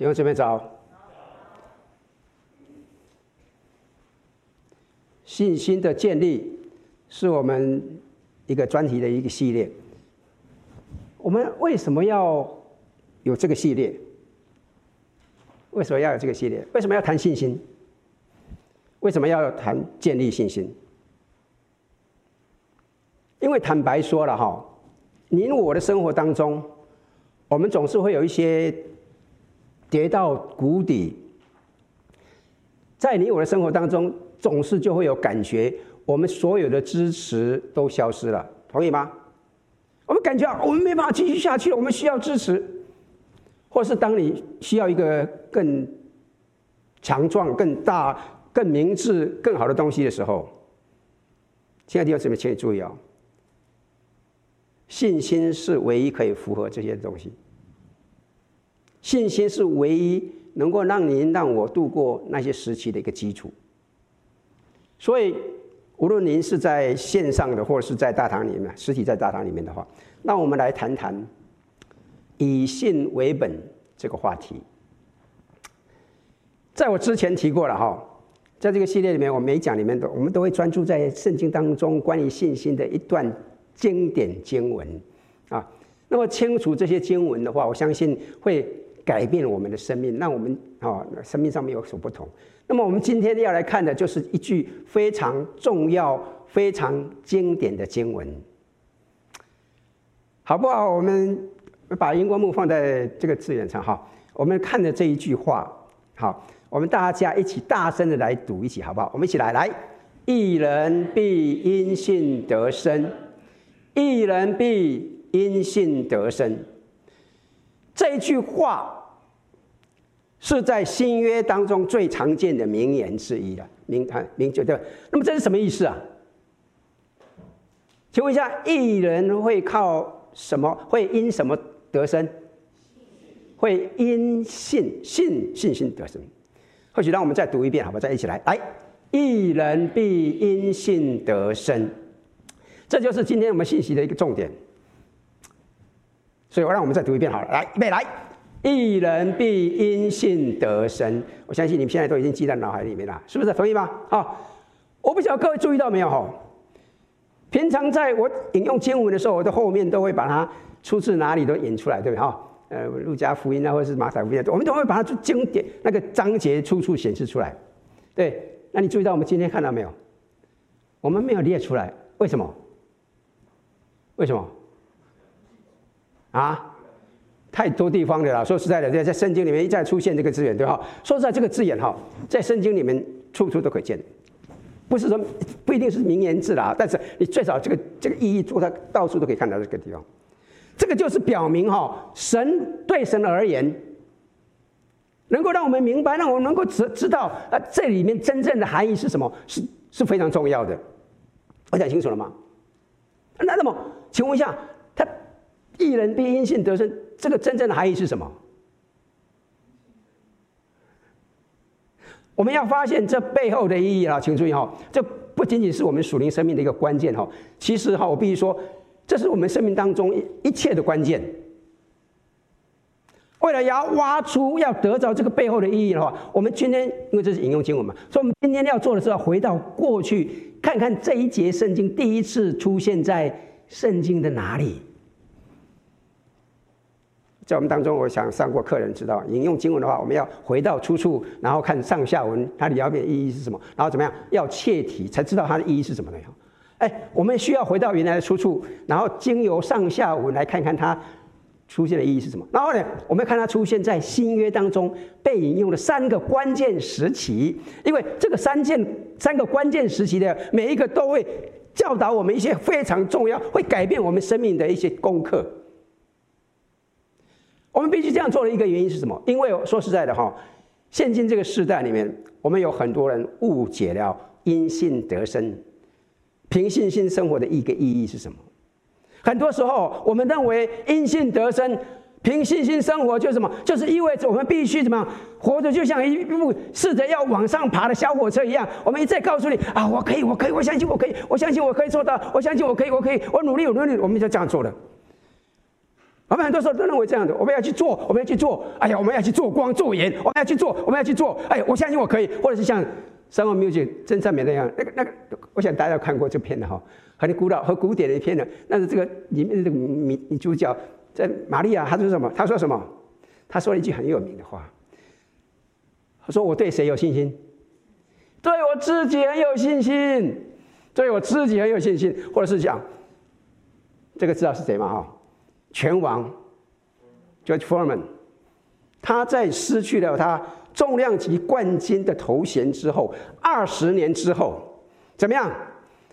弟兄姊妹早。信心的建立是我们一个专题的一个系列。我们为什么要有这个系列？为什么要有这个系列？为什么要谈信心？为什么要谈建立信心？因为坦白说了哈，您我的生活当中，我们总是会有一些跌到谷底，在你我的生活当中。总是就会有感觉，我们所有的支持都消失了，同意吗？我们感觉我们没办法继续下去了，我们需要支持，或是当你需要一个更强壮、更大、更明智、更好的东西的时候，亲爱的弟兄姊妹，请你注意哦，信心是唯一可以符合这些东西，信心是唯一能够让您让我度过那些时期的一个基础。所以，无论您是在线上的，或者是在大堂里面，实体在大堂里面的话，那我们来谈谈以信为本这个话题。在我之前提过了哈，在这个系列里面，我每讲里面都我们都会专注在圣经当中关于信心的一段经典经文啊。那么清楚这些经文的话，我相信会改变我们的生命，让我们啊生命上面有所不同。那么我们今天要来看的就是一句非常重要、非常经典的经文，好不好？我们把荧光幕放在这个字眼上哈。我们看的这一句话，好，我们大家一起大声的来读一起，好不好？我们一起来，来，一人必因信得生，一人必因信得生。这一句话。是在新约当中最常见的名言之一了，名啊名就对。那么这是什么意思啊？请问一下，义人会靠什么？会因什么得生？会因信信信心得生。或许让我们再读一遍，好吧？再一起来，来，义人必因信得生。这就是今天我们信息的一个重点。所以我让我们再读一遍好了，来，预备来。一人必因信得生，我相信你们现在都已经记在脑海里面了，是不是？同意吗？好，我不晓得各位注意到没有哈？平常在我引用经文的时候，我的后面都会把它出自哪里都引出来，对不对？哈，呃，路加福音啊，或者是马太福音，我们都会把它经典那个章节处处显示出来。对，那你注意到我们今天看到没有？我们没有列出来，为什么？为什么？啊？太多地方的了，说实在的，在在圣经里面一再出现这个字眼，对吧？说实在，这个字眼哈，在圣经里面处处都可见，不是说不一定是名言字啦，但是你最少这个这个意义，做它到处都可以看到这个地方。这个就是表明哈，神对神而言，能够让我们明白，让我们能够知知道啊，这里面真正的含义是什么，是是非常重要的。我讲清楚了吗？那那么，请问一下，一人必因信得生。这个真正的含义是什么？我们要发现这背后的意义啊，请注意哈，这不仅仅是我们属灵生命的一个关键哈，其实哈，我必须说，这是我们生命当中一切的关键。为了要挖出、要得着这个背后的意义的话，我们今天因为这是引用经文嘛，所以我们今天要做的是要回到过去，看看这一节圣经第一次出现在圣经的哪里。在我们当中，我想上过课人知道，引用经文的话，我们要回到出处，然后看上下文，它里边意义是什么，然后怎么样，要切题才知道它的意义是什么的。哎，我们需要回到原来的出处，然后经由上下文来看看它出现的意义是什么。然后呢，我们看它出现在新约当中被引用的三个关键时期，因为这个三件三个关键时期的每一个都会教导我们一些非常重要、会改变我们生命的一些功课。我们必须这样做的一个原因是什么？因为说实在的哈，现今这个时代里面，我们有很多人误解了因信得生、凭信心生活的一个意义是什么？很多时候，我们认为因信得生、凭信心生活就是什么？就是意味着我们必须怎么活着，就像一部试着要往上爬的小火车一样。我们一再告诉你啊，我可以，我可以，我相信我可以，我相信我可以做到，我相信我可以，我可以，我努力，我努力，我们就这样做了。我们很多时候都认为这样的，我们要去做，我们要去做。哎呀，我们要去做光做盐，我们要去做，我们要去做。哎，我相信我可以，或者是像《Sound of Music》真善美那样，那个那个，我想大家有看过这片的哈，很古老、很古典的一片的。但是这个里面的女女主角在玛利亚，她说什么？她说什么？她说了一句很有名的话。她说：“我对谁有信心？对我自己很有信心，对我自己很有信心。”或者是讲这个知道是谁吗？哈？拳王 George Foreman，他在失去了他重量级冠军的头衔之后，二十年之后怎么样？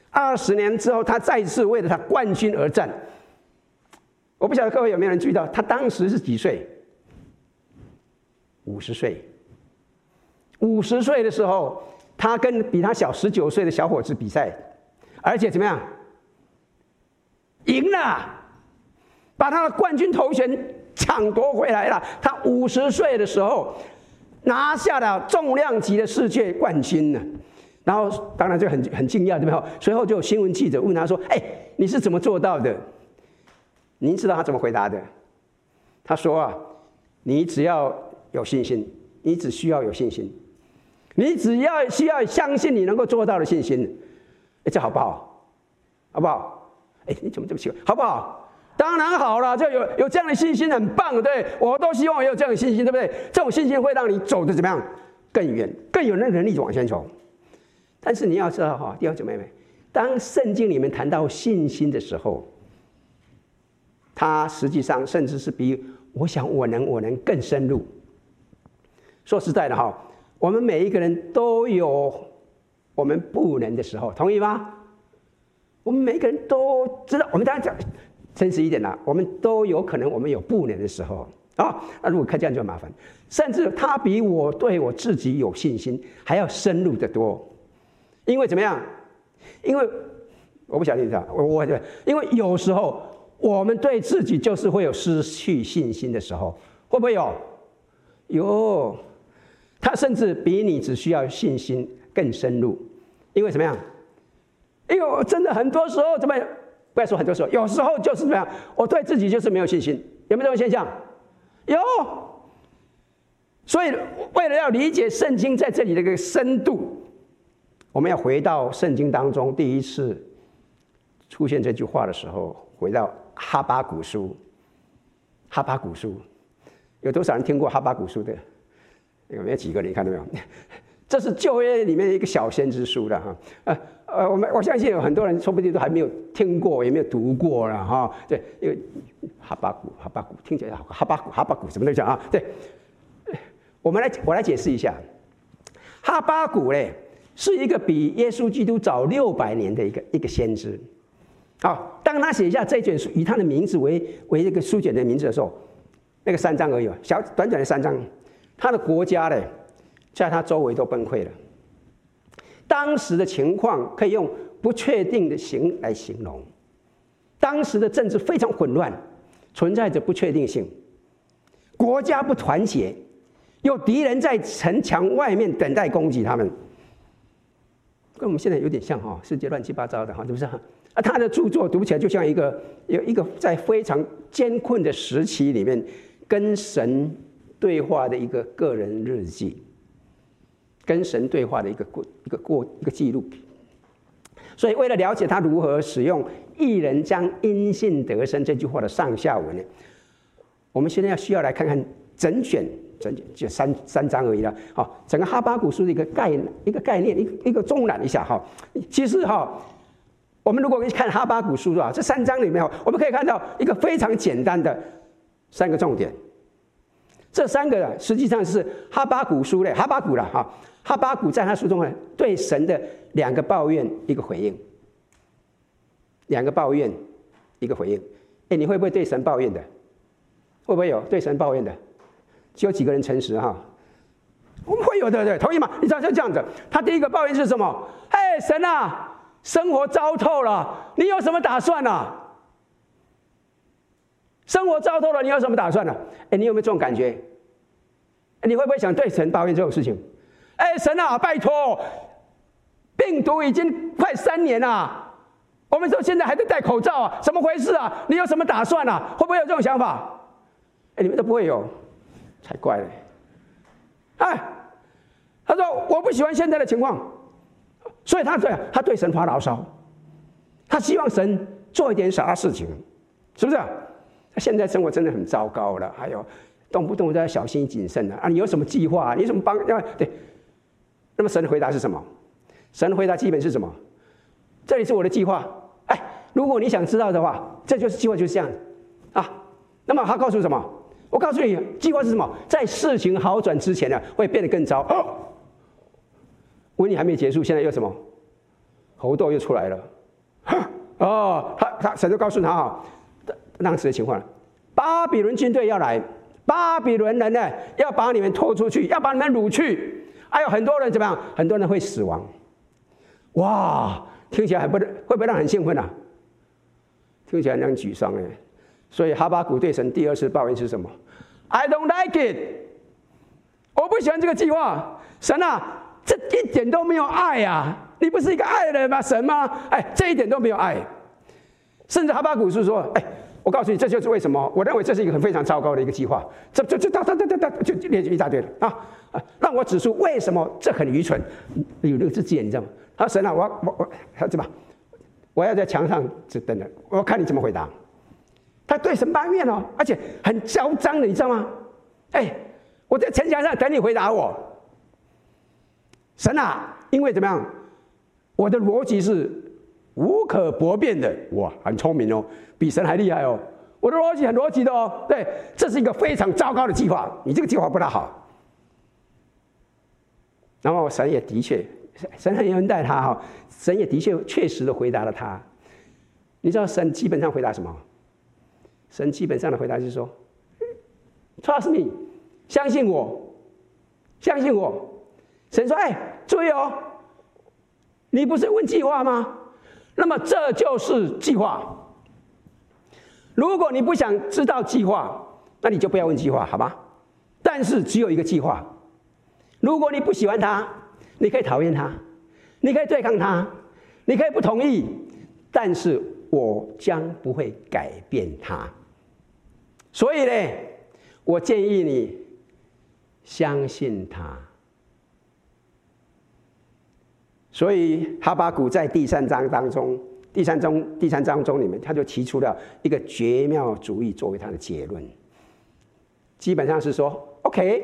二十年之后，他再次为了他冠军而战。我不晓得各位有没有人注意到，他当时是几岁？五十岁。五十岁的时候，他跟比他小十九岁的小伙子比赛，而且怎么样？赢了。把他的冠军头衔抢夺回来了。他五十岁的时候拿下了重量级的世界冠军呢。然后当然就很很惊讶，对不对？随后就有新闻记者问他说：“哎，你是怎么做到的？”您知道他怎么回答的？他说：“啊，你只要有信心，你只需要有信心，你只要需要相信你能够做到的信心。哎，这好不好？好不好？哎，你怎么这么奇怪？好不好？”当然好了，就有有这样的信心很棒，对，我都希望有这样的信心，对不对？这种信心会让你走得怎么样？更远，更有那能力往前走。但是你要知道哈，弟兄姐妹们，当圣经里面谈到信心的时候，它实际上甚至是比我想我能我能更深入。说实在的哈，我们每一个人都有我们不能的时候，同意吗？我们每一个人都知道，我们大家讲。真实一点啦，我们都有可能，我们有不能的时候啊。那如果看这样就麻烦，甚至他比我对我自己有信心还要深入得多。因为怎么样？因为我不晓得你知道，我我，因为有时候我们对自己就是会有失去信心的时候，会不会有？有。他甚至比你只需要信心更深入。因为怎么样？因为我真的很多时候怎么？不要说很多时候，有时候就是这样。我对自己就是没有信心，有没有这种现象？有。所以，为了要理解圣经在这里的一个深度，我们要回到圣经当中第一次出现这句话的时候，回到哈巴谷书。哈巴谷书，有多少人听过哈巴谷书的？有没有几个人？你看到没有？这是旧约里面一个小先知书的哈。呃呃，我们我相信有很多人说不定都还没有听过，也没有读过了哈。对，因为哈巴谷，哈巴谷听起来好，哈巴谷，哈巴谷什么都讲啊。对，我们来我来解释一下，哈巴谷嘞是一个比耶稣基督早六百年的一个一个先知。好，当他写下这卷书，以他的名字为为一个书卷的名字的时候，那个三章而已，小短短的三章，他的国家嘞。在他周围都崩溃了。当时的情况可以用不确定的形来形容。当时的政治非常混乱，存在着不确定性，国家不团结，有敌人在城墙外面等待攻击他们。跟我们现在有点像哈，世界乱七八糟的哈，是不是？啊，他的著作读起来就像一个有一个在非常艰困的时期里面跟神对话的一个个人日记。跟神对话的一个过一个过一个记录，所以为了了解他如何使用“一人将因信得生”这句话的上下文呢，我们现在要需要来看看整卷整卷就三三章而已了。好，整个哈巴谷书的一个概一个概念，一一个纵览一下哈。其实哈，我们如果看哈巴谷书啊，这三章里面，我们可以看到一个非常简单的三个重点。这三个实际上是哈巴谷书的哈巴谷了哈。哈巴谷在他书中呢，对神的两个抱怨，一个回应。两个抱怨，一个回应。哎，你会不会对神抱怨的？会不会有对神抱怨的？只有几个人诚实哈？我们会有的，对，同意吗？你知道就这样子。他第一个抱怨是什么？嘿，神啊，生活糟透了，你有什么打算呢？生活糟透了，你有什么打算呢？哎，你有没有这种感觉？你会不会想对神抱怨这种事情？哎，神啊，拜托！病毒已经快三年了，我们说现在还在戴口罩啊，怎么回事啊？你有什么打算啊？会不会有这种想法？哎，你们都不会有，才怪嘞！哎，他说我不喜欢现在的情况，所以他这样，他对神发牢骚，他希望神做一点啥事情，是不是？他现在生活真的很糟糕了，还有动不动都要小心谨慎的啊！你有什么计划？啊你怎么帮？要对？那么神的回答是什么？神的回答基本是什么？这里是我的计划。哎，如果你想知道的话，这就是计划，就是这样啊。那么他告诉什么？我告诉你，计划是什么？在事情好转之前呢，会变得更糟。瘟疫还没结束，现在又什么？猴痘又出来了。哦，他他神就告诉他啊，当时的情况，巴比伦军队要来，巴比伦人呢要把你们拖出去，要把你们掳去，还有很多人怎么样？很多人会死亡。哇，听起来很不，会不会让很兴奋啊？听起来让沮丧哎。所以哈巴谷对神第二次抱怨是什么？I don't like it，我不喜欢这个计划。神啊，这一点都没有爱啊！你不是一个爱人吗？神吗？哎，这一点都没有爱。甚至哈巴谷是说：“哎，我告诉你，这就是为什么我认为这是一个很非常糟糕的一个计划。这、这、这、哒、哒、哒、哒，就列举一大堆了啊！让我指出为什么这很愚蠢。有那个字眼，你知道吗？他说：神啊，我、我、我，他怎么？我要在墙上这等等，我要看你怎么回答。”他对神埋怨哦，而且很嚣张的，你知道吗？哎，我在城墙上等你回答我。神啊，因为怎么样？我的逻辑是无可驳辩的，哇，很聪明哦，比神还厉害哦。我的逻辑很逻辑的哦，对，这是一个非常糟糕的计划，你这个计划不大好。然后神也的确，神很恩待他哈，神也的确确实的回答了他。你知道神基本上回答什么？神基本上的回答就是说：“Trust me，相信我，相信我。”神说：“哎，注意哦，你不是问计划吗？那么这就是计划。如果你不想知道计划，那你就不要问计划，好吧？但是只有一个计划。如果你不喜欢他，你可以讨厌他，你可以对抗他，你可以不同意，但是我将不会改变他。”所以呢，我建议你相信他。所以哈巴谷在第三章当中，第三章第三章中里面，他就提出了一个绝妙主义作为他的结论。基本上是说，OK，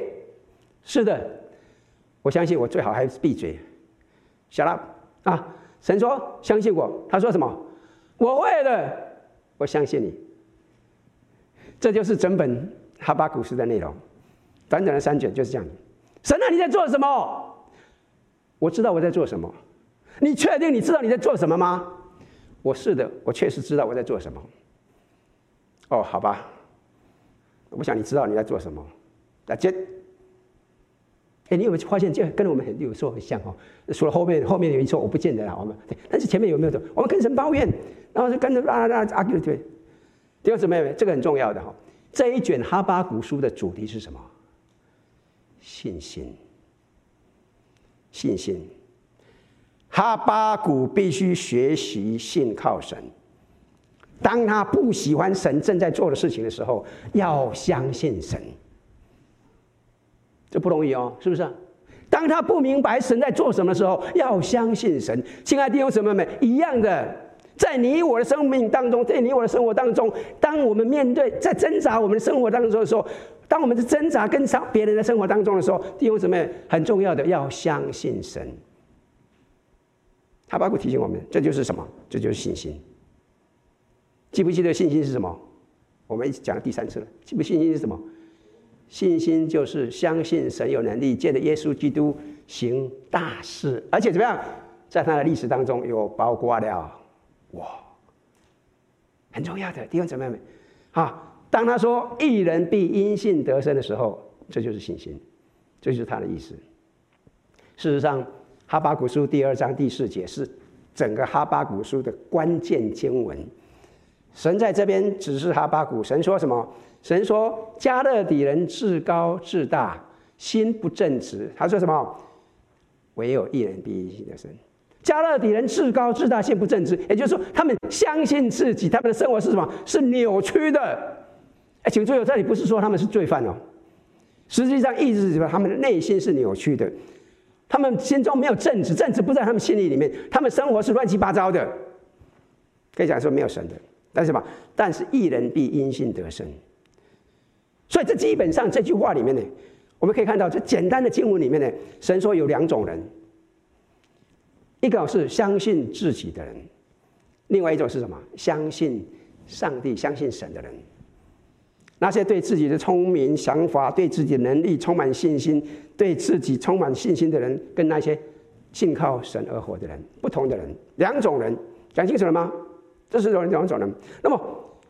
是的，我相信我最好还是闭嘴，shut up 啊！神说相信我，他说什么？我会的，我相信你。这就是整本哈巴谷书的内容，短短的三卷就是这样。神啊，你在做什么？我知道我在做什么。你确定你知道你在做什么吗？我是的，我确实知道我在做什么。哦，好吧。我想你知道你在做什么。那接，哎，你有没有发现这跟我们很有时候很像哦？除了后面后面有一错，我不见得啊。我们，但是前面有没有错？我们跟神抱怨，然后就跟着啊啊啊对。弟兄姊妹，这个很重要的哈。这一卷哈巴古书的主题是什么？信心。信心。哈巴谷必须学习信靠神。当他不喜欢神正在做的事情的时候，要相信神。这不容易哦，是不是？当他不明白神在做什么的时候，要相信神。亲爱的弟兄姊妹们，一样的。在你我的生命当中，在你我的生活当中，当我们面对在挣扎我们的生活当中的时候，当我们在挣扎跟上别人的生活当中的时候，弟兄姊妹，很重要的要相信神。哈巴谷提醒我们，这就是什么？这就是信心。记不记得信心是什么？我们一直讲了第三次了。记不信心是什么？信心就是相信神有能力借着耶稣基督行大事，而且怎么样，在他的历史当中有包括了。哇，很重要的弟兄姊妹们，啊，当他说“一人必因信得生”的时候，这就是信心，这就是他的意思。事实上，《哈巴古书》第二章第四节是整个《哈巴古书》的关键经文。神在这边指示哈巴古，神说什么？神说：“迦勒底人自高自大，心不正直。”他说什么？唯有一人必因信得生。加勒底人自高自大，心不正直，也就是说，他们相信自己，他们的生活是什么？是扭曲的。哎，请注意，这里不是说他们是罪犯哦，实际上意思是什么？他们的内心是扭曲的，他们心中没有正直，正直不在他们心里里面，他们生活是乱七八糟的，可以讲说没有神的。但是吧？但是一人必因信得生。所以这基本上这句话里面呢，我们可以看到，这简单的经文里面呢，神说有两种人。一个是相信自己的人，另外一种是什么？相信上帝、相信神的人。那些对自己的聪明想法、对自己的能力充满信心、对自己充满信心的人，跟那些信靠神而活的人，不同的人，两种人，讲清楚了吗？这是两两种人。那么，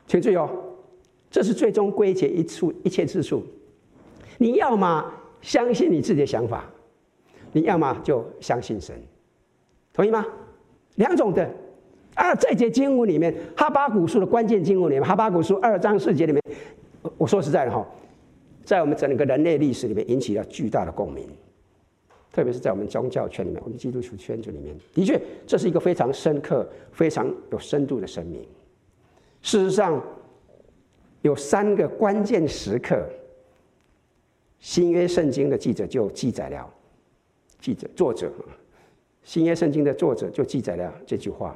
请注意哦，这是最终归结一处一切之处。你要么相信你自己的想法，你要么就相信神。同意吗？两种的啊，这节经文里面，哈巴谷书的关键经文里面，哈巴谷书二章四节里面，我说实在的哈，在我们整个人类历史里面引起了巨大的共鸣，特别是在我们宗教圈里面，我们基督徒圈子里面，的确，这是一个非常深刻、非常有深度的声明。事实上，有三个关键时刻，新约圣经的记者就记载了，记者作者。新约圣经的作者就记载了这句话，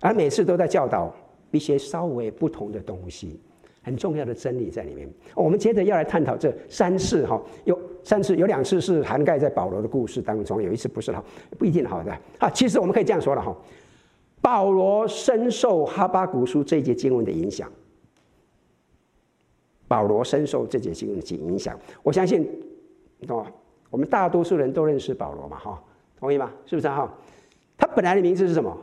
而每次都在教导一些稍微不同的东西，很重要的真理在里面。我们接着要来探讨这三次哈，有三次，有两次是涵盖在保罗的故事当中，有一次不是哈，不一定好的啊。其实我们可以这样说了哈，保罗深受哈巴古书这节经文的影响，保罗深受这节经文的影响。我相信，哦，我们大多数人都认识保罗嘛哈。同意吗？是不是哈？他本来的名字是什么？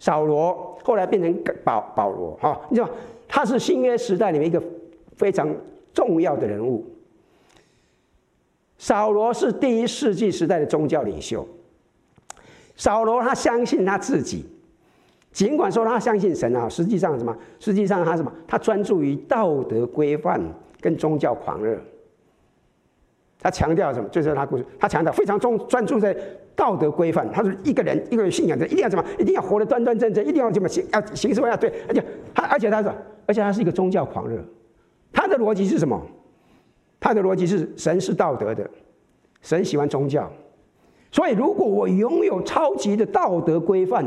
扫罗，后来变成保保罗哈。你知道，他是新约时代里面一个非常重要的人物。扫罗是第一世纪时代的宗教领袖。扫罗他相信他自己，尽管说他相信神啊，实际上什么？实际上他什么？他专注于道德规范跟宗教狂热。他强调什么？就是他故事，他强调非常重专注在。道德规范，他是一个人一个人信仰者一定要什么？一定要活得端端正正，一定要怎么行？要行什么要对？而且他，而且他说，而且他是一个宗教狂热。他的逻辑是什么？他的逻辑是神是道德的，神喜欢宗教。所以，如果我拥有超级的道德规范，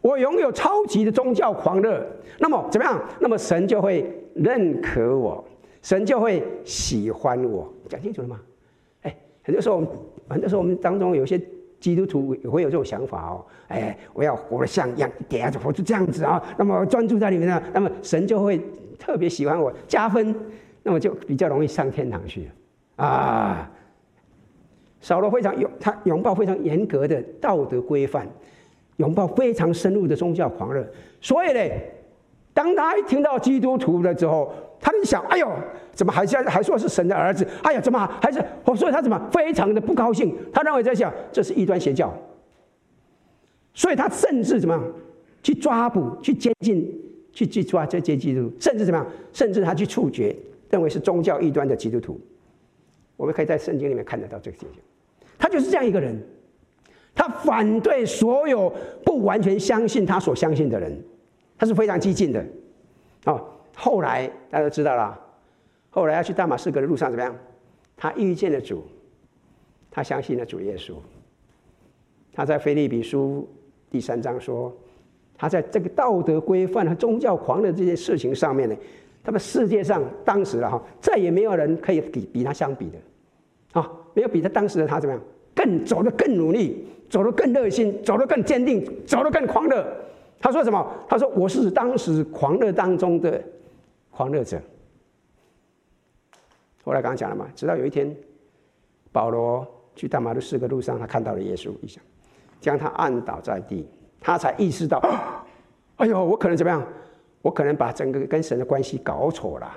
我拥有超级的宗教狂热，那么怎么样？那么神就会认可我，神就会喜欢我。讲清楚了吗？哎，很多时候，很多时候我们当中有些。基督徒也会有这种想法哦，哎，我要活得像样，点下去活就这样子啊，那么专注在里面呢，那么神就会特别喜欢我，加分，那么就比较容易上天堂去啊。扫罗非常拥他拥抱非常严格的道德规范，拥抱非常深入的宗教狂热，所以呢，当他一听到基督徒的时候，他就想，哎呦。怎么还是还说是神的儿子？哎呀，怎么还是？所以他怎么非常的不高兴？他认为在想这是异端邪教，所以他甚至怎么样去抓捕、去监禁、去去抓这些基督徒，甚至怎么样？甚至他去处决认为是宗教异端的基督徒。我们可以在圣经里面看得到这个情形。他就是这样一个人，他反对所有不完全相信他所相信的人，他是非常激进的。哦，后来大家都知道了。后来要去大马士革的路上怎么样？他遇见了主，他相信了主耶稣。他在腓立比书第三章说，他在这个道德规范和宗教狂热这件事情上面呢，他们世界上当时了哈，再也没有人可以比比他相比的，啊，没有比他当时的他怎么样，更走得更努力，走得更热心，走得更坚定，走得更狂热。他说什么？他说我是当时狂热当中的狂热者。后来刚刚讲了嘛，直到有一天，保罗去大马士革路上，他看到了耶稣一下，将他按倒在地，他才意识到，哎呦，我可能怎么样？我可能把整个跟神的关系搞错了。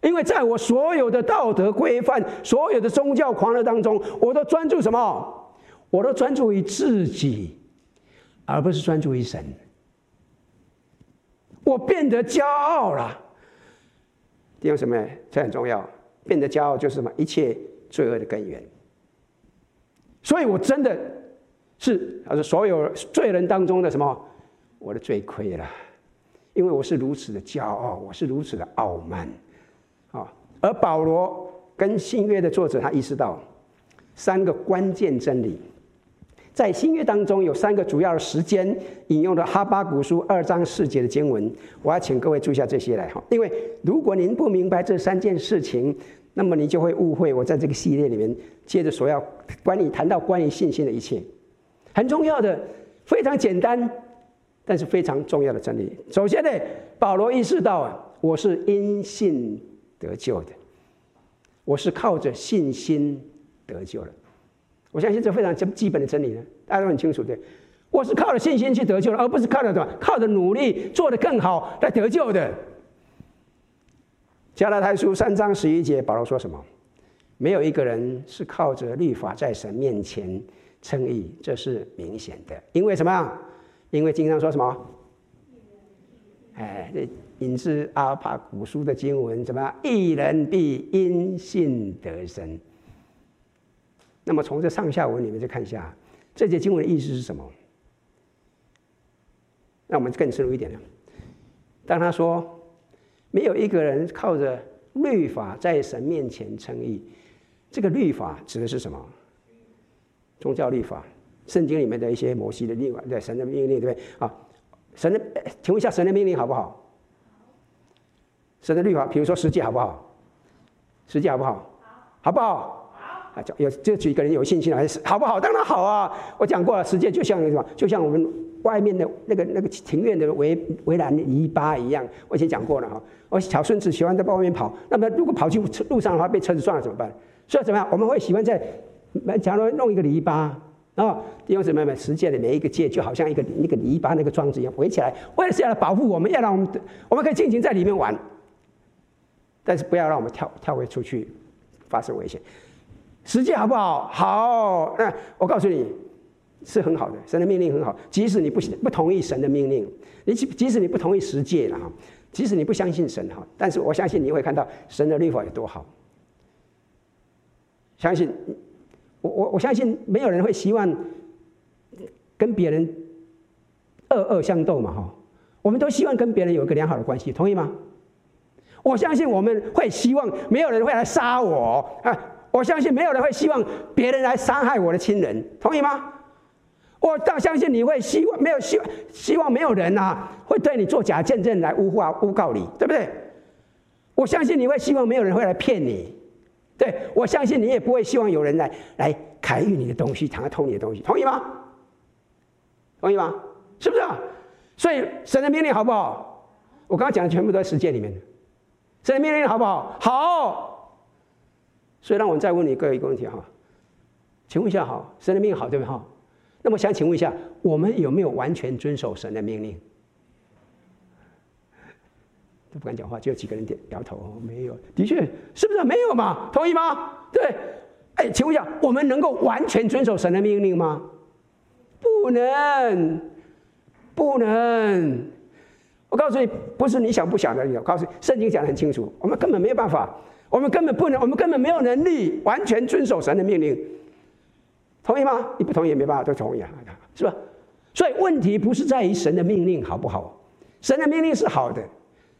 因为在我所有的道德规范、所有的宗教狂热当中，我都专注什么？我都专注于自己，而不是专注于神。我变得骄傲了。弟兄姊妹，这很重要。变得骄傲就是什么？一切罪恶的根源。所以我真的是他说所有罪人当中的什么？我的罪亏了，因为我是如此的骄傲，我是如此的傲慢，啊！而保罗跟新约的作者他意识到三个关键真理。在新约当中有三个主要的时间引用的哈巴谷书二章四节的经文，我要请各位注意下这些来哈，因为如果您不明白这三件事情，那么你就会误会我在这个系列里面接着所要关于谈到关于信心的一切，很重要的，非常简单，但是非常重要的真理。首先呢，保罗意识到啊我是因信得救的，我是靠着信心得救的。我相信这非常基基本的真理呢，大家都很清楚。对，我是靠着信心去得救的，而不是靠着什么，靠着努力做得更好来得救的。加拉太书三章十一节，保罗说什么？没有一个人是靠着律法在神面前称义，这是明显的。因为什么？因为经上说什么？哎，这引自哈巴谷书的经文，什么？一人必因信得生。那么从这上下文里面再看一下，这节经文的意思是什么？那我们更深入一点了。当他说没有一个人靠着律法在神面前称义，这个律法指的是什么？宗教律法，圣经里面的一些摩西的律法，对神的命令，对不对？啊，神的，请问一下，神的命令好不好？神的律法，比如说十诫好不好？十诫好不好？好不好？啊，有这几个人有信心还是好不好？当然好啊！我讲过了，实践就像什么？就像我们外面的那个那个庭院的围围栏篱笆一样。我以前讲过了哈。我小孙子喜欢在外面跑，那么如果跑去路上的话，被车子撞了怎么办？所以怎么样？我们会喜欢在，假如弄一个篱笆啊，弟兄姊妹们，实践的每一个界就好像一个那个篱笆那个桩子一样围起来，为了是要来保护我们，要让我们我们可以尽情在里面玩，但是不要让我们跳跳回出去，发生危险。十诫好不好？好，那我告诉你，是很好的。神的命令很好，即使你不不同意神的命令，你即即使你不同意十诫了哈，即使你不相信神哈，但是我相信你会看到神的律法有多好。相信我我我相信没有人会希望跟别人恶恶相斗嘛哈，我们都希望跟别人有一个良好的关系，同意吗？我相信我们会希望没有人会来杀我啊。我相信没有人会希望别人来伤害我的亲人，同意吗？我倒相信你会希望没有希望希望没有人啊会对你做假见证来诬话诬告你，对不对？我相信你会希望没有人会来骗你，对，我相信你也不会希望有人来来揩运你的东西，想要偷你的东西，同意吗？同意吗？是不是啊？所以神的命令好不好？我刚刚讲的全部都在实践里面，神的命令好不好？好。所以，让我们再问你各位一个问题哈，请问一下哈，神的命好对不对哈？那么想请问一下，我们有没有完全遵守神的命令？都不敢讲话，就有几个人点摇头，没有。的确，是不是没有嘛？同意吗？对。哎，请问一下，我们能够完全遵守神的命令吗？不能，不能。我告诉你，不是你想不想的，我告诉你，圣经讲得很清楚，我们根本没有办法。我们根本不能，我们根本没有能力完全遵守神的命令，同意吗？你不同意也没办法，都同意啊，是吧？所以问题不是在于神的命令好不好，神的命令是好的，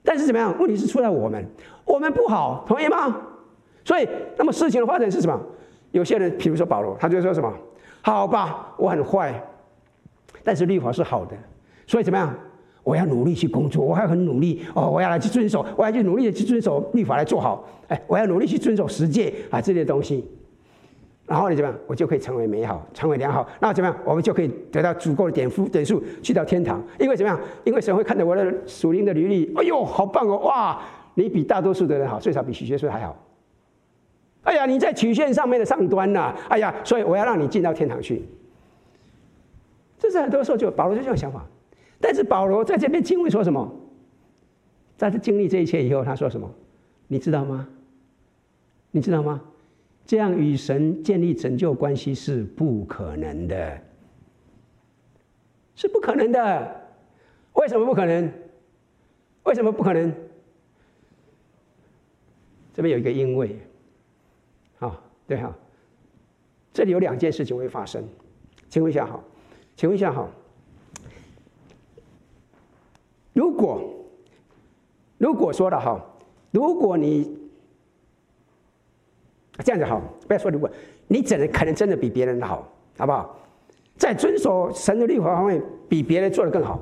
但是怎么样？问题是出在我们，我们不好，同意吗？所以，那么事情的发展是什么？有些人，比如说保罗，他就说什么？好吧，我很坏，但是律法是好的，所以怎么样？我要努力去工作，我还要很努力哦！我要来去遵守，我要去努力的去遵守律法来做好。哎，我要努力去遵守十诫啊这些东西，然后你怎么样？我就可以成为美好，成为良好。那怎么样？我们就可以得到足够的点数点数去到天堂。因为怎么样？因为神会看到我的属灵的履历。哎呦，好棒哦！哇，你比大多数的人好，最少比许学生还好。哎呀，你在曲线上面的上端呐、啊！哎呀，所以我要让你进到天堂去。这是很多时候就保罗就这种想法。但是保罗在这边经文说什么？在他经历这一切以后，他说什么？你知道吗？你知道吗？这样与神建立拯救关系是不可能的，是不可能的。为什么不可能？为什么不可能？这边有一个因为，好，对哈，这里有两件事情会发生，请问一下哈。请问一下哈，如果如果说了哈，如果你这样子好，不要说如果，你怎可能真的比别人好，好不好？在遵守神的律法方面，比别人做得更好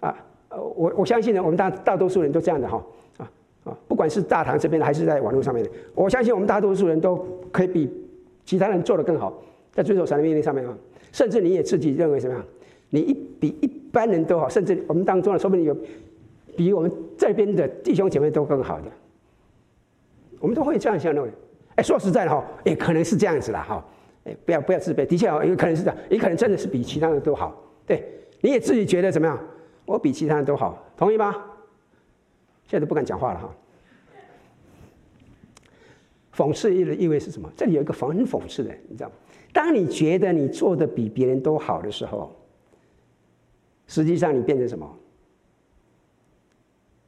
啊！我我相信呢，我们大大多数人都这样的哈啊啊！不管是大堂这边的，还是在网络上面的，我相信我们大多数人都可以比其他人做得更好，在遵守神的命令上面啊。甚至你也自己认为怎么样？你一比一般人都好，甚至我们当中的说不定有比我们这边的弟兄姐妹都更好的，我们都会这样想认为。哎，说实在的哈，也可能是这样子了哈。哎，不要不要自卑，的确，有可能是这样，也可能真的是比其他人都好。对，你也自己觉得怎么样？我比其他人都好，同意吗？现在都不敢讲话了哈。讽刺意的意味是什么？这里有一个很讽刺的，你知道吗？当你觉得你做的比别人都好的时候，实际上你变成什么？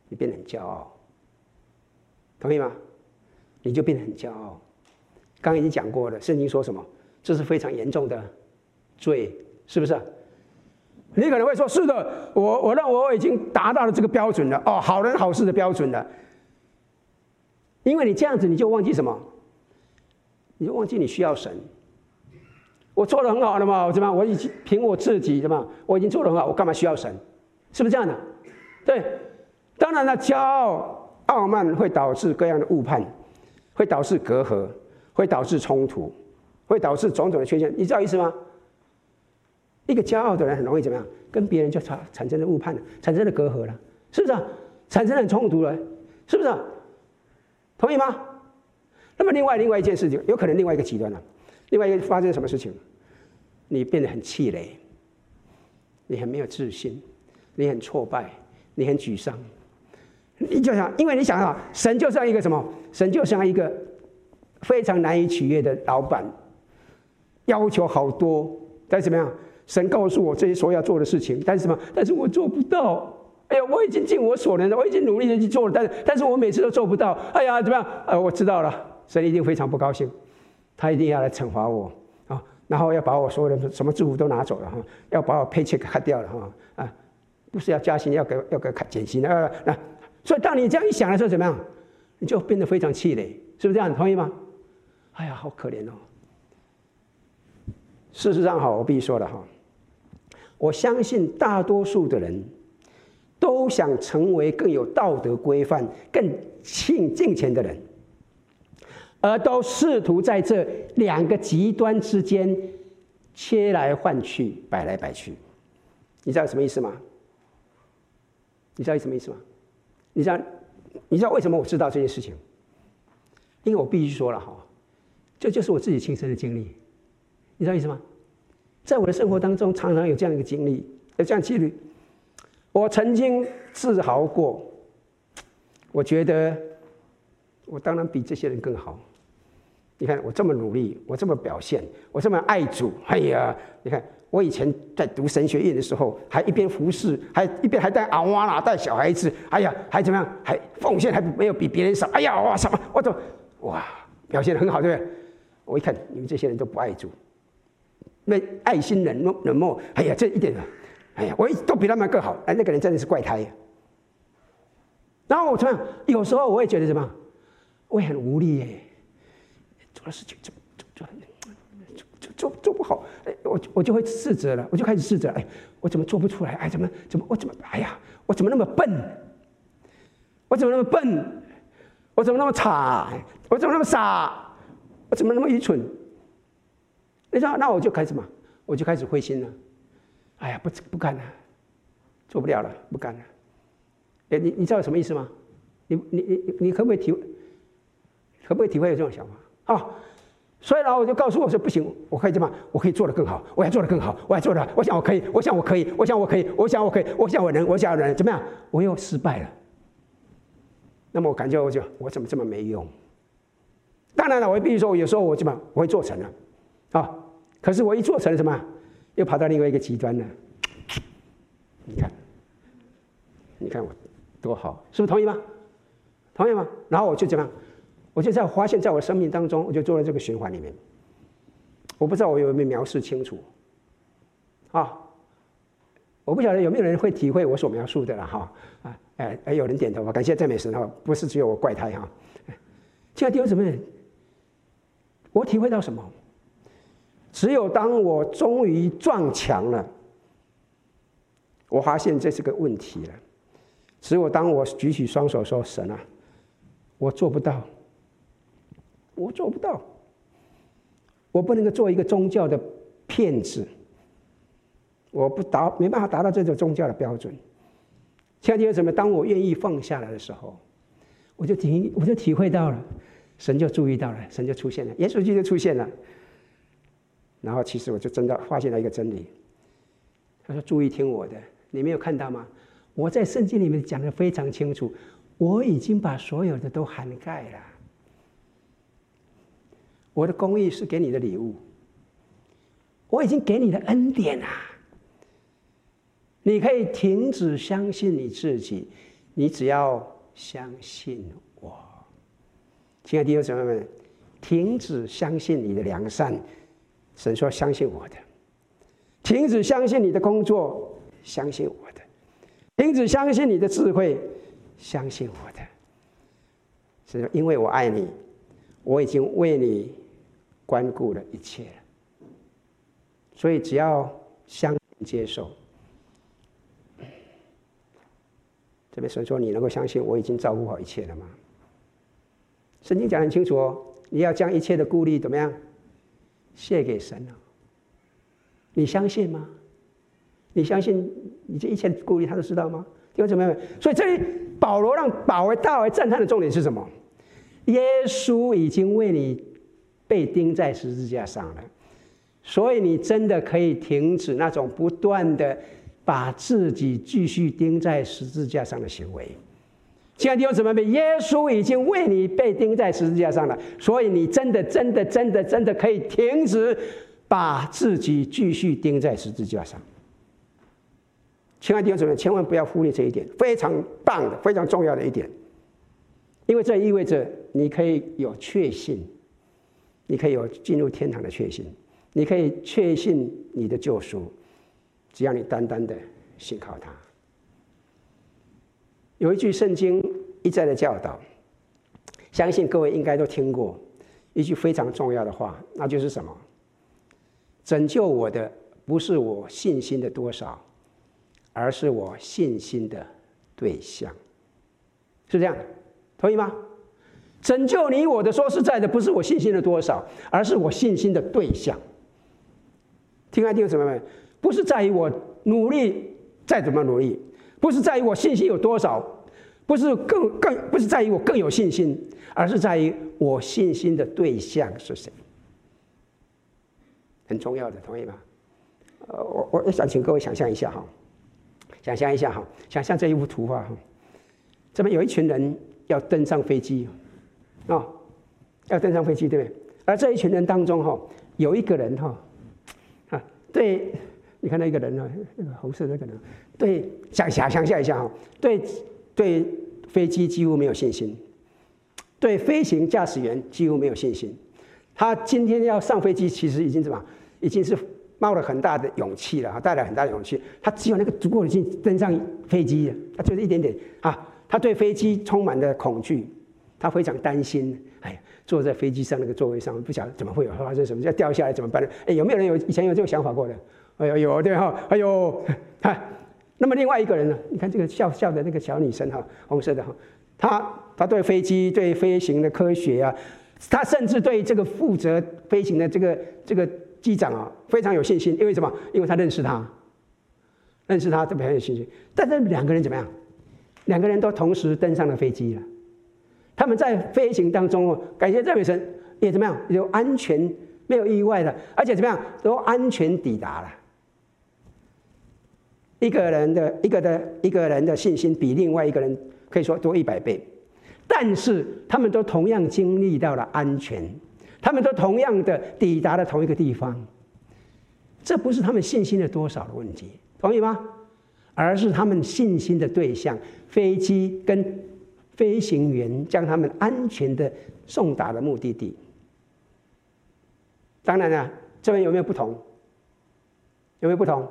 你变得很骄傲，同意吗？你就变得很骄傲。刚刚已经讲过了，圣经说什么？这是非常严重的罪，是不是？你可能会说：“是的，我我认为我已经达到了这个标准了，哦，好人好事的标准了。”因为你这样子，你就忘记什么？你就忘记你需要神。我做得很好了嘛？我怎么？我已经凭我自己，的嘛？我已经做得很好，我干嘛需要神？是不是这样的？对，当然了，骄傲、傲慢会导致各样的误判，会导致隔阂，会导致冲突，会导致种种的缺陷。你知道意思吗？一个骄傲的人很容易怎么样？跟别人就产产生了误判了，产生了隔阂了，是不是？产生了冲突了，是不是？同意吗？那么另外另外一件事情，有可能另外一个极端了。另外一个发生什么事情？你变得很气馁，你很没有自信，你很挫败，你很沮丧。你就想，因为你想啊，神就像一个什么？神就像一个非常难以取悦的老板，要求好多，但是怎么样？神告诉我这些所要做的事情，但是什么？但是我做不到。哎呀，我已经尽我所能了，我已经努力的去做了，但是但是我每次都做不到。哎呀，怎么样？呃，我知道了，神一定非常不高兴。他一定要来惩罚我啊！然后要把我所有的什么祝福都拿走了哈，要把我 paycheck cut 掉了哈啊！不是要加薪，要给要给减薪啊！那所以当你这样一想的时候，怎么样？你就变得非常气馁，是不是这样？同意吗？哎呀，好可怜哦！事实上，哈，我必须说了哈，我相信大多数的人都想成为更有道德规范、更敬敬虔的人。而都试图在这两个极端之间切来换去、摆来摆去，你知道什么意思吗？你知道什么意思吗？你知道，你知道为什么我知道这件事情？因为我必须说了哈，这就是我自己亲身的经历。你知道意思吗？在我的生活当中，常常有这样一个经历，有这样几率。我曾经自豪过，我觉得我当然比这些人更好。你看我这么努力，我这么表现，我这么爱主，哎呀！你看我以前在读神学院的时候，还一边服侍，还一边还带阿娃啦，带小孩子，哎呀，还怎么样？还奉献还没有比别人少，哎呀，哇什么？我都哇表现得很好，对不对？我一看你们这些人都不爱主，那爱心冷漠冷漠，哎呀，这一点啊，哎呀，我都比他们更好，哎，那个人真的是怪胎呀。然后我怎么样？有时候我也觉得什么？我也很无力耶。做事情做做做做做不好，哎，我我就会自责了，我就开始自责，哎，我怎么做不出来？哎，怎么怎么我怎么哎呀，我怎么那么笨？我怎么那么笨？我怎么那么差？我怎么那么傻？我怎么那么愚蠢？你知道，那我就开始嘛，我就开始灰心了。哎呀，不不干了，做不了了，不干了。哎，你你知道什么意思吗？你你你你可不可以体会？可不可以体会有这种想法？啊，所以呢，我就告诉我说不行，我可以怎么？我可以做得更好，我要做得更好，我要做的，我想我可以，我想我可以，我想我可以，我想我可以，我想我能，我想我能，怎么样？我又失败了。那么我感觉我就我怎么这么没用？当然了，我必须说，有时候我怎么我会做成了，啊，可是我一做成什么？又跑到另外一个极端了。你看，你看我多好，是不是同意吗？同意吗？然后我就怎么样？我就在发现，在我生命当中，我就做了这个循环里面。我不知道我有没有描述清楚，啊，我不晓得有没有人会体会我所描述的了哈啊哎哎，有人点头吧，感谢赞美神哈，不是只有我怪胎哈。亲爱的弟兄姊妹，我体会到什么？只有当我终于撞墙了，我发现这是个问题了。只有当我举起双手说：“神啊，我做不到，我做不到，我不能够做一个宗教的骗子，我不达没办法达到这种宗教的标准。”亲爱的弟兄姊妹，当我愿意放下来的时候，我就体我就体会到了，神就注意到了，神就出现了，耶稣基督出现了。然后，其实我就真的发现了一个真理。他说：“注意听我的，你没有看到吗？我在圣经里面讲的非常清楚，我已经把所有的都涵盖了。我的公义是给你的礼物，我已经给你的恩典啊！你可以停止相信你自己，你只要相信我。亲爱的弟兄姊妹们，停止相信你的良善。”神说：“相信我的，停止相信你的工作，相信我的；停止相信你的智慧，相信我的。”神说：“因为我爱你，我已经为你关顾了一切。所以只要相接受。”这边神说：“你能够相信我已经照顾好一切了吗？”圣经讲很清楚哦，你要将一切的顾虑怎么样？献给神了，你相信吗？你相信你这一切顾虑他都知道吗？弟兄姊妹们，所以这里保罗让保卫大为赞叹的重点是什么？耶稣已经为你被钉在十字架上了，所以你真的可以停止那种不断的把自己继续钉在十字架上的行为。亲爱的弟兄姊妹，耶稣已经为你被钉在十字架上了，所以你真的、真的、真的、真的可以停止把自己继续钉在十字架上。亲爱的弟兄姊妹，千万不要忽略这一点，非常棒的、非常重要的一点，因为这意味着你可以有确信，你可以有进入天堂的确信，你可以确信你的救赎，只要你单单的信靠他。有一句圣经一再的教导，相信各位应该都听过一句非常重要的话，那就是什么？拯救我的不是我信心的多少，而是我信心的对象，是这样，同意吗？拯救你我的，说实在的，不是我信心的多少，而是我信心的对象。听爱听什么没？不是在于我努力再怎么努力。不是在于我信心有多少，不是更更不是在于我更有信心，而是在于我信心的对象是谁，很重要的，同意吗？呃，我我想请各位想象一下哈，想象一下哈，想象这一幅图画哈，这边有一群人要登上飞机，啊，要登上飞机对不对？而这一群人当中哈，有一个人哈，啊，对。你看那个人呢？那个红色那个人，对，想想想象一下哈，对对，飞机几乎没有信心，对飞行驾驶员几乎没有信心。他今天要上飞机，其实已经怎么，已经是冒了很大的勇气了，带来很大的勇气。他只有那个足够的劲登上飞机，他就是一点点啊，他对飞机充满了恐惧，他非常担心。哎，坐在飞机上那个座位上，不晓得怎么会有发生什么，要掉下来怎么办呢？哎，有没有人有以前有这种想法过的？哎呦，有对哈，哎呦，哈，那么另外一个人呢？你看这个笑笑的那个小女生哈，红色的哈，她她对飞机、对飞行的科学啊，她甚至对这个负责飞行的这个这个机长啊，非常有信心。因为什么？因为他认识他，认识他特别很有信心。但是两个人怎么样？两个人都同时登上了飞机了。他们在飞行当中，感谢赞美神，也怎么样？有安全，没有意外的，而且怎么样？都安全抵达了。一个人的一个的一个人的信心比另外一个人可以说多一百倍，但是他们都同样经历到了安全，他们都同样的抵达了同一个地方。这不是他们信心的多少的问题，同意吗？而是他们信心的对象——飞机跟飞行员，将他们安全的送达了目的地。当然了，这边有没有不同？有没有不同？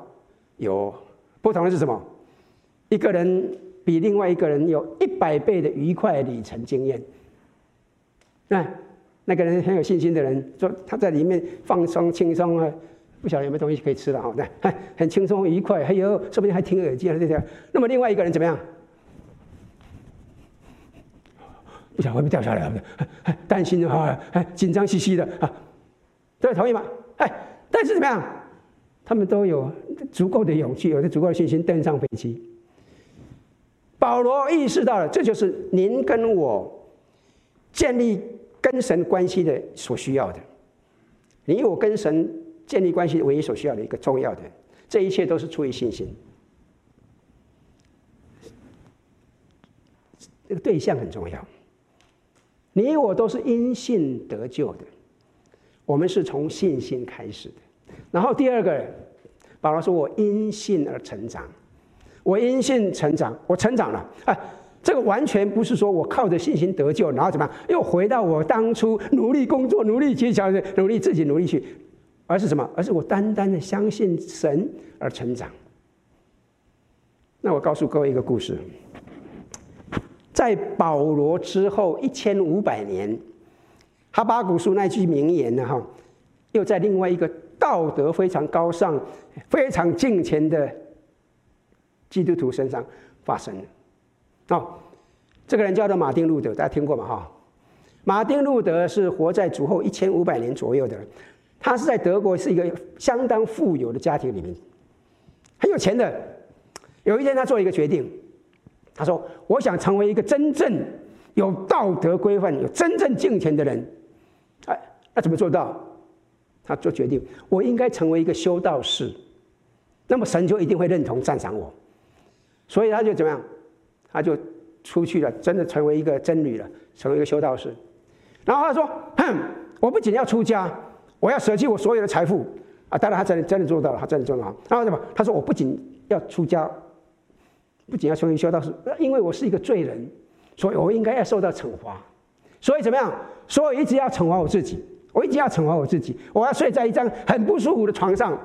有。不同的是什么？一个人比另外一个人有一百倍的愉快旅程经验。那那个人很有信心的人，说他在里面放松轻松啊，不晓得有没有东西可以吃了哈，对，很轻松愉快，还有说不定还听耳机啊这样。那么另外一个人怎么样？不想会不会掉下来，担心的话，哎，紧张兮兮的啊，对，同意吗？哎，但是怎么样？他们都有足够的勇气，有着足够的信心登上飞机。保罗意识到了，这就是您跟我建立跟神关系的所需要的。你我跟神建立关系唯一所需要的一个重要的，这一切都是出于信心。这个对象很重要。你我都是因信得救的，我们是从信心开始的。然后第二个，保罗说：“我因信而成长，我因信成长，我成长了。”哎，这个完全不是说我靠着信心得救，然后怎么样又回到我当初努力工作、努力技巧、努力自己努力去，而是什么？而是我单单的相信神而成长。那我告诉各位一个故事。在保罗之后一千五百年，哈巴古书那句名言呢？哈，又在另外一个道德非常高尚、非常敬虔的基督徒身上发生了。哦，这个人叫做马丁路德，大家听过吗？哈，马丁路德是活在主后一千五百年左右的人，他是在德国是一个相当富有的家庭里面，很有钱的。有一天，他做一个决定。他说：“我想成为一个真正有道德规范、有真正敬虔的人。哎，那怎么做到？他做决定，我应该成为一个修道士，那么神就一定会认同、赞赏我。所以他就怎么样？他就出去了，真的成为一个僧侣了，成为一个修道士。然后他说：‘哼，我不仅要出家，我要舍弃我所有的财富。’啊，当然他真的真的做到了，他真的做到了。然后什么？他说：‘我不仅要出家。’不仅要成为修道士，因为我是一个罪人，所以我应该要受到惩罚。所以怎么样？所以我一直要惩罚我自己，我一直要惩罚我自己。我要睡在一张很不舒服的床上，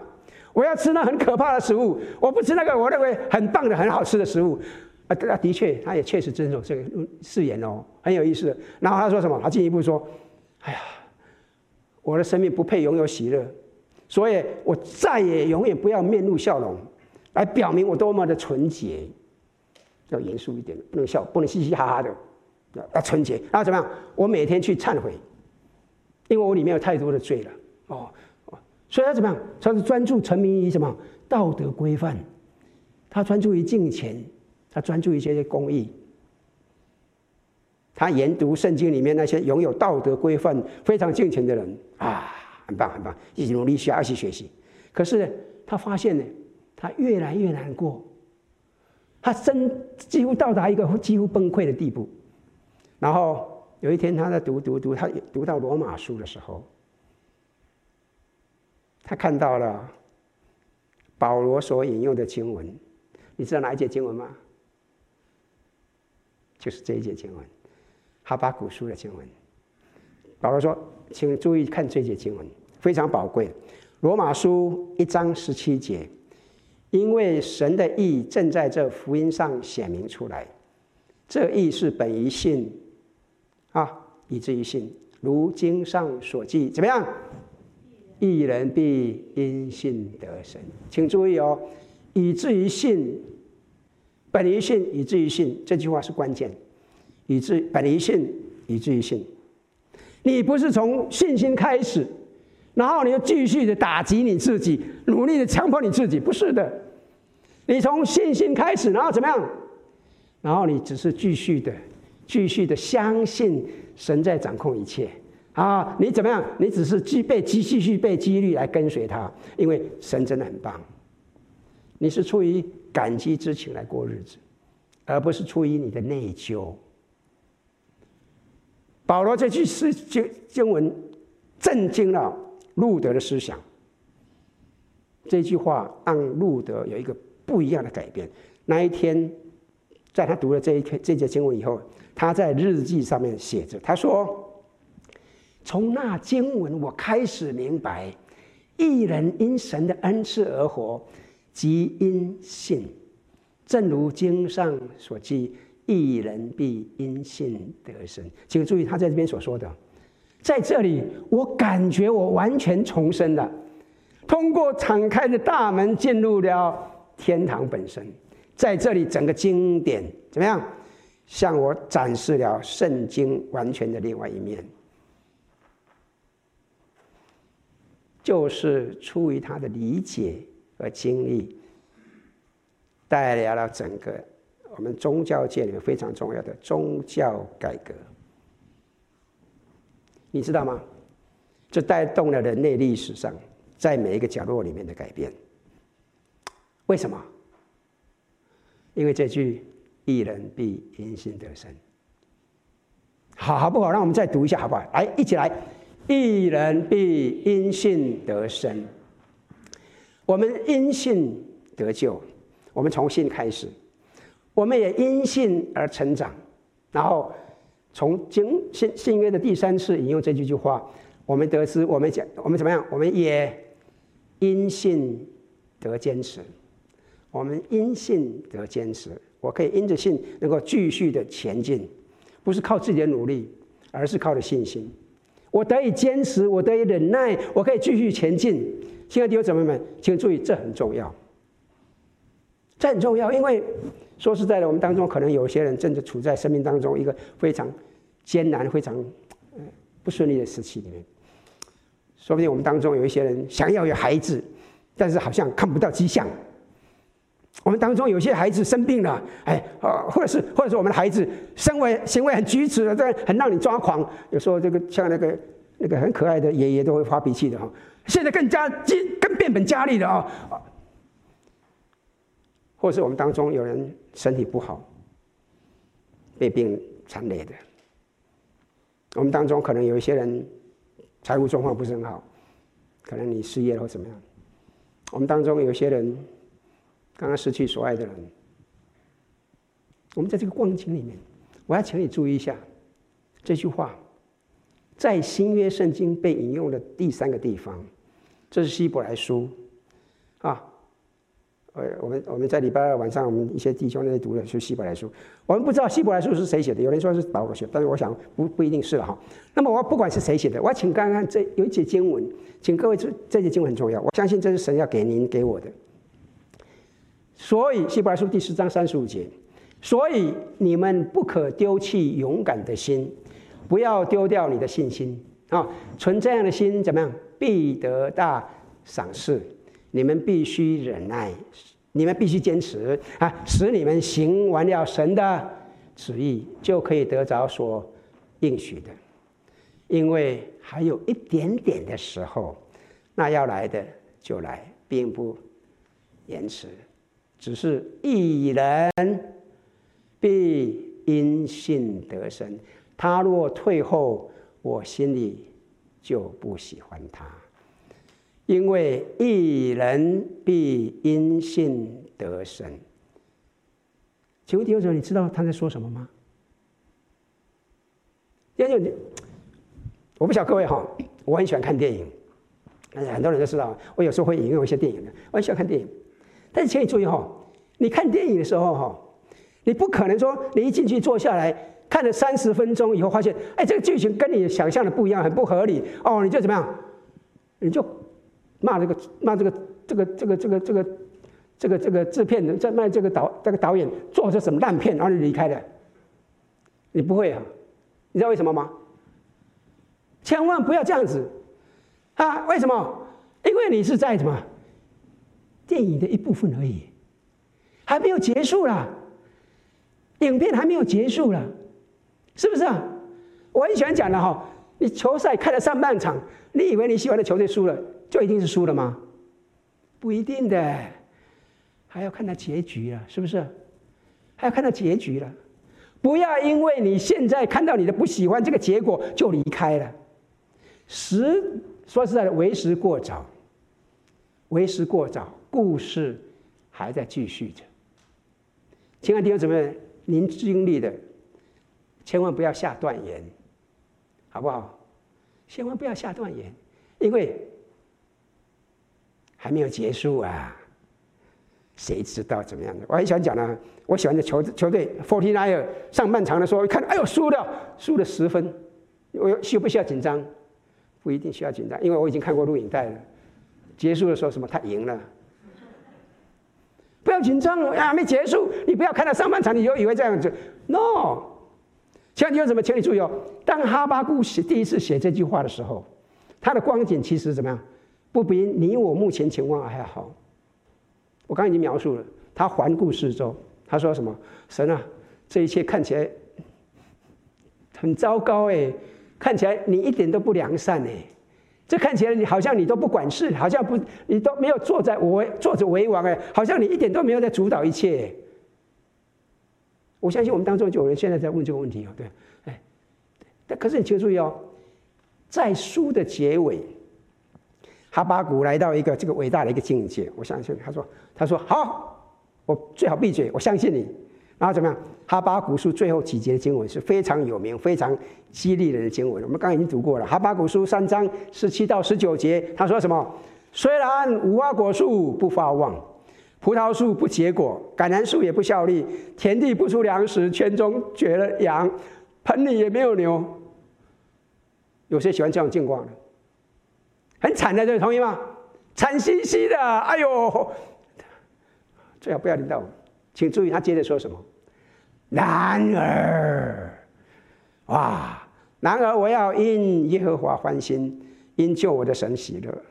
我要吃那很可怕的食物。我不吃那个我认为很棒的、很好吃的食物。啊，的确，他也确实遵守这个誓言哦，很有意思。然后他说什么？他进一步说：“哎呀，我的生命不配拥有喜乐，所以我再也永远不要面露笑容，来表明我多么的纯洁。”要严肃一点，不能笑，不能嘻嘻哈哈的，要要纯洁。然后怎么样？我每天去忏悔，因为我里面有太多的罪了。哦，所以他怎么样？他是专注沉迷于什么道德规范？他专注于敬虔，他专注于这些公益。他研读圣经里面那些拥有道德规范、非常敬虔的人啊，很棒很棒，一起努力学，一起学习。可是呢他发现呢，他越来越难过。他真几乎到达一个几乎崩溃的地步，然后有一天他在读读读，他读到罗马书的时候，他看到了保罗所引用的经文，你知道哪一节经文吗？就是这一节经文，哈巴谷书的经文。保罗说：“请注意看这一节经文，非常宝贵。罗马书一章十七节。”因为神的意正在这福音上显明出来，这意是本于信，啊，以至于信。如经上所记，怎么样？一人必因信得生。请注意哦，以至于信，本于信，以至于信，这句话是关键。以至本于信，以至于信。你不是从信心开始。然后你又继续的打击你自己，努力的强迫你自己，不是的。你从信心开始，然后怎么样？然后你只是继续的、继续的相信神在掌控一切啊！你怎么样？你只是继被继继续被激励来跟随他，因为神真的很棒。你是出于感激之情来过日子，而不是出于你的内疚。保罗这句诗经经文震惊了。路德的思想，这句话让路德有一个不一样的改变。那一天，在他读了这一篇这节经文以后，他在日记上面写着：“他说，从那经文我开始明白，一人因神的恩赐而活，即因信。正如经上所记，一人必因信得生。请注意，他在这边所说的，在这里，我感觉我完全重生了，通过敞开的大门进入了天堂本身。在这里，整个经典怎么样？向我展示了圣经完全的另外一面，就是出于他的理解和经历。带来了整个我们宗教界里面非常重要的宗教改革，你知道吗？这带动了人类历史上在每一个角落里面的改变。为什么？因为这句“一人必因信得生”，好好不好？让我们再读一下，好不好？来，一起来，“一人必因信得生”。我们因信得救。我们从信开始，我们也因信而成长，然后从经信新约的第三次引用这句句话，我们得知我们讲我们怎么样？我们也因信得坚持，我们因信得坚持。我可以因着信能够继续的前进，不是靠自己的努力，而是靠着信心。我得以坚持，我得以忍耐，我可以继续前进。亲爱的弟兄姊妹们，请注意，这很重要。这很重要，因为说实在的，我们当中可能有些人正在处在生命当中一个非常艰难、非常不顺利的时期里面。说不定我们当中有一些人想要有孩子，但是好像看不到迹象。我们当中有些孩子生病了，哎，或者是或者是我们的孩子行为行为很举止的，这很让你抓狂。有时候这个像那个那个很可爱的爷爷都会发脾气的哈，现在更加更变本加厉的啊。或是我们当中有人身体不好，被病缠累的；我们当中可能有一些人财务状况不是很好，可能你失业了或怎么样；我们当中有些人刚刚失去所爱的人。我们在这个光景里面，我要请你注意一下这句话，在新约圣经被引用的第三个地方，这是希伯来书啊。呃，我们我们在礼拜二晚上，我们一些弟兄在读的是希伯来书。我们不知道希伯来书是谁写的，有人说是保罗写，但是我想不不一定是了哈。那么我不管是谁写的，我请看看这有一节经文，请各位这这节经文很重要，我相信这是神要给您给我的。所以希伯来书第十章三十五节，所以你们不可丢弃勇敢的心，不要丢掉你的信心啊！存这样的心怎么样？必得大赏赐。你们必须忍耐，你们必须坚持啊！使你们行完了神的旨意，就可以得着所应许的。因为还有一点点的时候，那要来的就来，并不延迟。只是一人必因信得生，他若退后，我心里就不喜欢他。因为一人必因信得生。请问弟兄姊妹，你知道他在说什么吗？弟兄姊妹，我不晓各位哈，我很喜欢看电影，很多人都知道，我有时候会引用一些电影的，我很喜欢看电影。但是请你注意哈，你看电影的时候哈，你不可能说你一进去坐下来看了三十分钟以后，发现哎，这个剧情跟你想象的不一样，很不合理哦，你就怎么样？你就。骂这个骂这个这个这个这个这个这个这个制片人在骂这个导这个导演做的什么烂片，然后离开的。你不会啊？你知道为什么吗？千万不要这样子啊！为什么？因为你是在什么电影的一部分而已，还没有结束啦，影片还没有结束啦，是不是啊？我很喜欢讲的哈，你球赛看了上半场，你以为你喜欢的球队输了？就一定是输了吗？不一定的，还要看到结局了，是不是？还要看到结局了。不要因为你现在看到你的不喜欢这个结果就离开了。时说实在的，为时过早，为时过早，故事还在继续着。亲爱的弟兄姊妹，您经历的，千万不要下断言，好不好？千万不要下断言，因为。还没有结束啊！谁知道怎么样的？我很喜欢讲呢，我喜欢的球球队 49ers 上半场的时候，一看，哎呦，输了，输了十分，我需不需要紧张？不一定需要紧张，因为我已经看过录影带了。结束的时候，什么？他赢了。不要紧张啊，没结束，你不要看到上半场，你就以为这样子。No，请问你有什么？请你注意哦，当哈巴谷写第一次写这句话的时候，他的光景其实怎么样？不比你我目前情况还好。我刚刚已经描述了，他环顾四周，他说什么？神啊，这一切看起来很糟糕哎，看起来你一点都不良善哎，这看起来你好像你都不管事，好像不你都没有坐在我坐着为王哎，好像你一点都没有在主导一切。我相信我们当中就有人现在在问这个问题哦，对，哎，但可是你请注意哦，在书的结尾。哈巴谷来到一个这个伟大的一个境界，我相信他说：“他说好，我最好闭嘴，我相信你。”然后怎么样？哈巴谷书最后几节的经文是非常有名、非常激励人的经文。我们刚刚已经读过了，哈巴谷书三章十七到十九节，他说什么？虽然无花果树不发旺，葡萄树不结果，橄榄树也不效力，田地不出粮食，圈中绝了羊，盆里也没有牛。有谁喜欢这种境况呢？很惨的，这个同意吗？惨兮兮的，哎呦！最好不要领导，请注意他接着说什么。然而，哇！然而我要因耶和华欢心，因救我的神喜乐。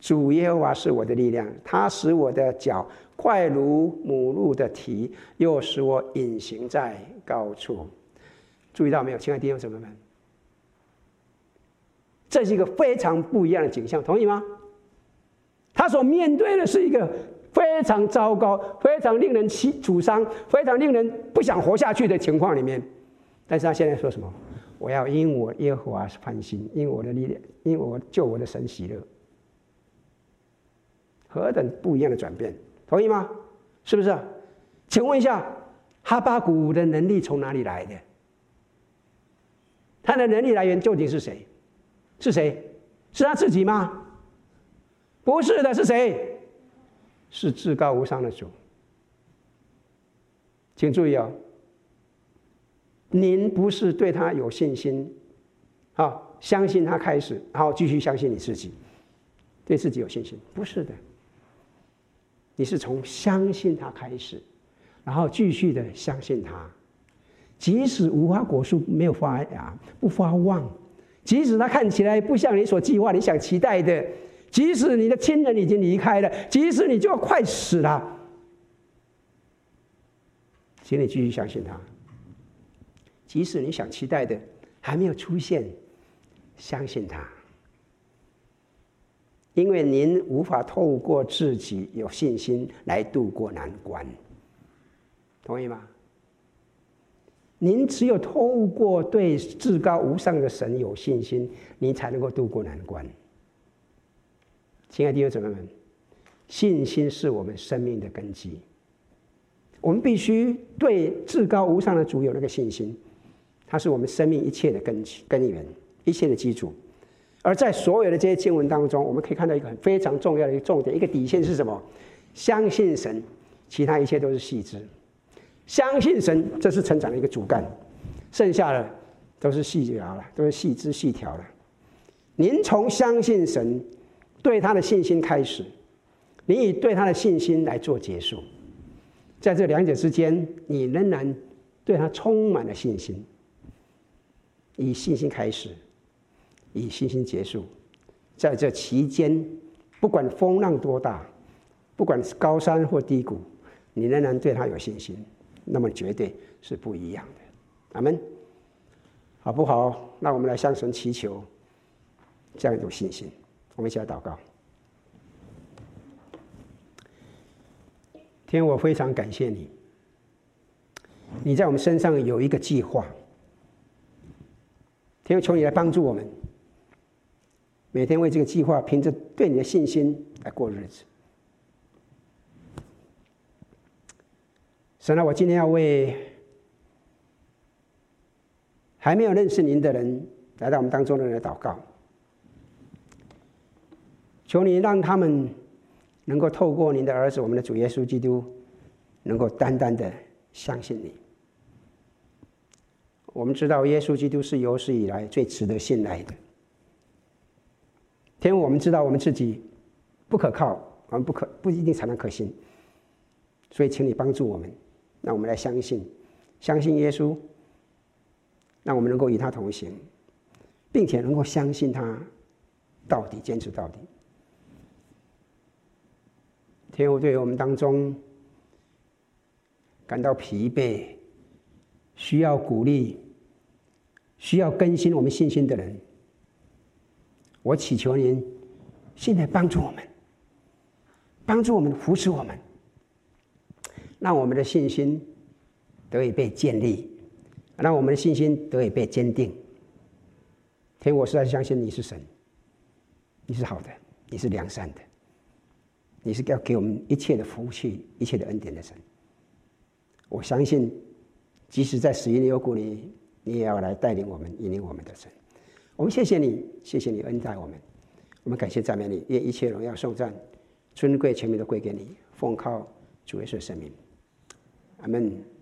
主耶和华是我的力量，他使我的脚快如母鹿的蹄，又使我隐形在高处。注意到没有，亲爱的弟兄姊妹们？这是一个非常不一样的景象，同意吗？他所面对的是一个非常糟糕、非常令人气沮丧、非常令人不想活下去的情况里面。但是他现在说什么？我要因我耶和华欢心，因我的力量，因我救我的神喜乐。何等不一样的转变，同意吗？是不是？请问一下，哈巴谷的能力从哪里来的？他的能力来源究竟是谁？是谁？是他自己吗？不是的，是谁？是至高无上的主。请注意哦，您不是对他有信心，好，相信他开始，然后继续相信你自己，对自己有信心，不是的。你是从相信他开始，然后继续的相信他，即使无花果树没有发芽，不发旺。即使他看起来不像你所计划、你想期待的，即使你的亲人已经离开了，即使你就要快死了，请你继续相信他。即使你想期待的还没有出现，相信他，因为您无法透过自己有信心来度过难关，同意吗？您只有透过对至高无上的神有信心，您才能够度过难关。亲爱的弟兄姊妹们，信心是我们生命的根基。我们必须对至高无上的主有那个信心，它是我们生命一切的根基、根源、一切的基础。而在所有的这些经文当中，我们可以看到一个很非常重要的一个重点，一个底线是什么？相信神，其他一切都是细枝。相信神，这是成长的一个主干，剩下的都是细条了，都是细枝细条了。您从相信神，对他的信心开始，你以对他的信心来做结束，在这两者之间，你仍然对他充满了信心，以信心开始，以信心结束，在这期间，不管风浪多大，不管是高山或低谷，你仍然对他有信心。那么绝对是不一样的，阿门，好不好？那我们来向神祈求这样一种信心。我们一起来祷告。天，我非常感谢你，你在我们身上有一个计划。天，求你来帮助我们，每天为这个计划，凭着对你的信心来过日子。神啊，我今天要为还没有认识您的人来到我们当中的人来祷告，求你让他们能够透过您的儿子，我们的主耶稣基督，能够单单的相信你。我们知道耶稣基督是有史以来最值得信赖的。天父，我们知道我们自己不可靠，我们不可不一定才能可信，所以请你帮助我们，让我们来相信，相信耶稣，让我们能够与他同行，并且能够相信他到底，坚持到底。天父，对于我们当中感到疲惫、需要鼓励、需要更新我们信心的人，我祈求您现在帮助我们，帮助我们扶持我们，让我们的信心得以被建立，让我们的信心得以被坚定。天父，我实在相信你是神，你是好的，你是良善的。你是要给我们一切的福气、一切的恩典的神。我相信，即使在死因的幽谷里，你也要来带领我们、引领我们的神。我们谢谢你，谢谢你恩待我们。我们感谢赞美你，愿一切荣耀颂赞、尊贵全名都归给你。奉靠主耶稣的圣名，阿门。